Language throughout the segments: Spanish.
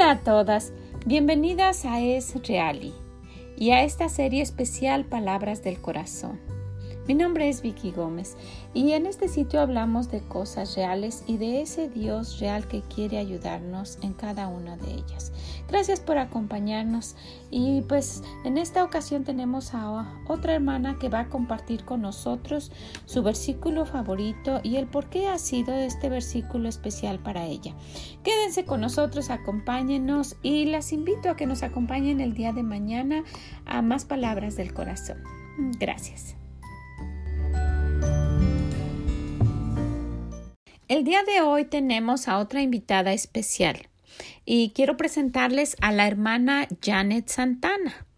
Hola a todas, bienvenidas a Es Reali y a esta serie especial Palabras del Corazón. Mi nombre es Vicky Gómez y en este sitio hablamos de cosas reales y de ese Dios real que quiere ayudarnos en cada una de ellas. Gracias por acompañarnos y pues en esta ocasión tenemos a otra hermana que va a compartir con nosotros su versículo favorito y el por qué ha sido este versículo especial para ella. Quédense con nosotros, acompáñenos y las invito a que nos acompañen el día de mañana a más palabras del corazón. Gracias. El día de hoy tenemos a otra invitada especial y quiero presentarles a la hermana Janet Santana.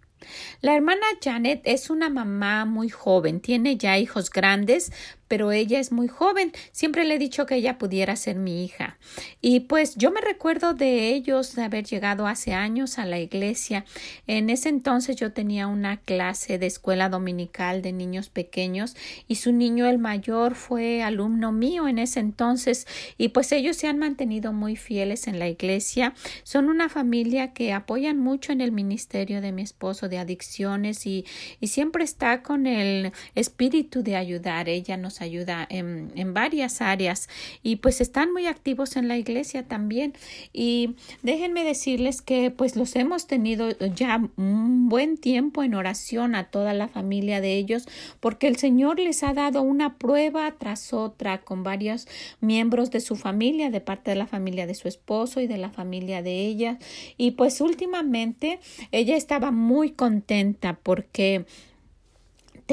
La hermana Janet es una mamá muy joven, tiene ya hijos grandes, pero ella es muy joven. Siempre le he dicho que ella pudiera ser mi hija. Y pues yo me recuerdo de ellos de haber llegado hace años a la iglesia. En ese entonces yo tenía una clase de escuela dominical de niños pequeños y su niño el mayor fue alumno mío en ese entonces y pues ellos se han mantenido muy fieles en la iglesia. Son una familia que apoyan mucho en el ministerio de mi esposo de adicciones y, y siempre está con el espíritu de ayudar. Ella nos ayuda en, en varias áreas y pues están muy activos en la iglesia también y déjenme decirles que pues los hemos tenido ya un buen tiempo en oración a toda la familia de ellos porque el Señor les ha dado una prueba tras otra con varios miembros de su familia, de parte de la familia de su esposo y de la familia de ella. Y pues últimamente ella estaba muy contenta porque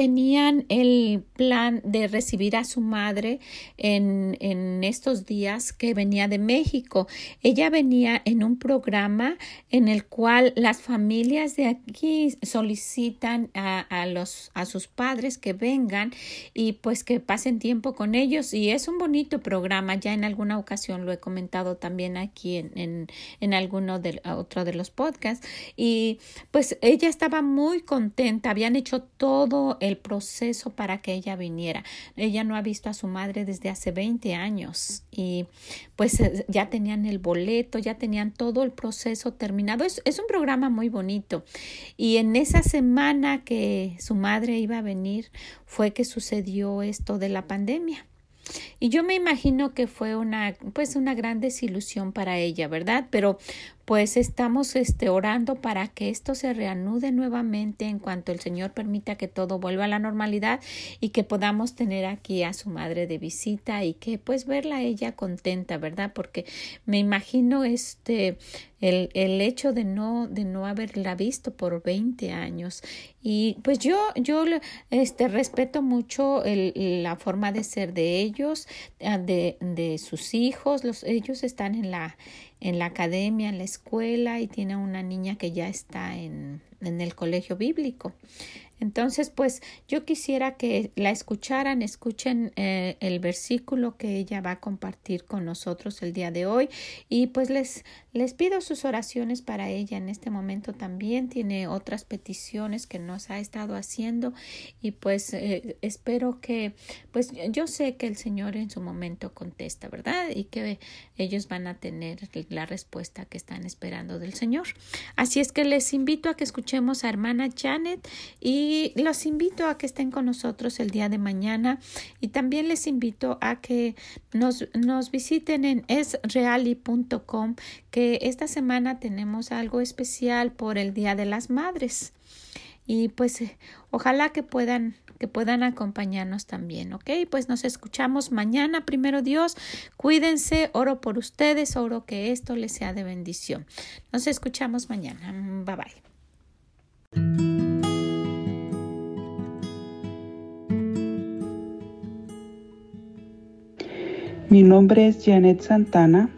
tenían el plan de recibir a su madre en, en, estos días que venía de México. Ella venía en un programa en el cual las familias de aquí solicitan a, a, los, a sus padres que vengan y pues que pasen tiempo con ellos. Y es un bonito programa. Ya en alguna ocasión lo he comentado también aquí en, en, en alguno de otro de los podcasts. Y pues ella estaba muy contenta. Habían hecho todo el proceso para que ella viniera. Ella no ha visto a su madre desde hace 20 años y pues eh, ya tenían el boleto, ya tenían todo el proceso terminado. Es, es un programa muy bonito. Y en esa semana que su madre iba a venir fue que sucedió esto de la pandemia. Y yo me imagino que fue una, pues una gran desilusión para ella, ¿verdad? Pero pues estamos este, orando para que esto se reanude nuevamente en cuanto el Señor permita que todo vuelva a la normalidad y que podamos tener aquí a su madre de visita y que pues verla ella contenta, ¿verdad? Porque me imagino este el, el hecho de no de no haberla visto por 20 años y pues yo yo este respeto mucho el, la forma de ser de ellos de, de sus hijos los ellos están en la en la academia, en la escuela y tiene una niña que ya está en, en el colegio bíblico. Entonces, pues yo quisiera que la escucharan, escuchen eh, el versículo que ella va a compartir con nosotros el día de hoy y pues les, les pido sus oraciones para ella en este momento también. Tiene otras peticiones que nos ha estado haciendo y pues eh, espero que, pues yo sé que el Señor en su momento contesta, ¿verdad? Y que ellos van a tener la respuesta que están esperando del Señor. Así es que les invito a que escuchemos a hermana Janet y y los invito a que estén con nosotros el día de mañana y también les invito a que nos, nos visiten en esreali.com que esta semana tenemos algo especial por el Día de las Madres y pues eh, ojalá que puedan que puedan acompañarnos también, ¿ok? Pues nos escuchamos mañana, primero Dios, cuídense, oro por ustedes, oro que esto les sea de bendición. Nos escuchamos mañana, bye bye. Mi nombre es Janet Santana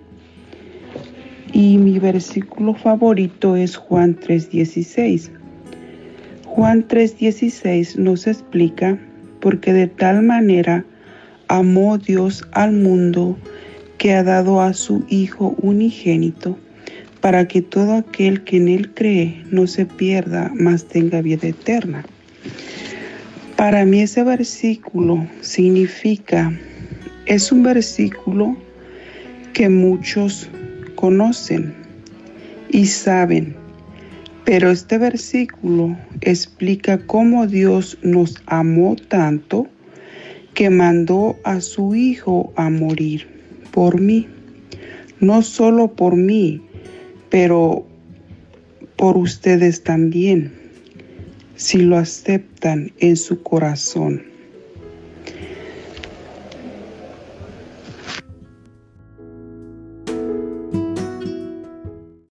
y mi versículo favorito es Juan 3:16. Juan 3:16 nos explica porque de tal manera amó Dios al mundo que ha dado a su Hijo unigénito para que todo aquel que en Él cree no se pierda, mas tenga vida eterna. Para mí ese versículo significa es un versículo que muchos conocen y saben. Pero este versículo explica cómo Dios nos amó tanto que mandó a su Hijo a morir por mí. No solo por mí, pero por ustedes también, si lo aceptan en su corazón.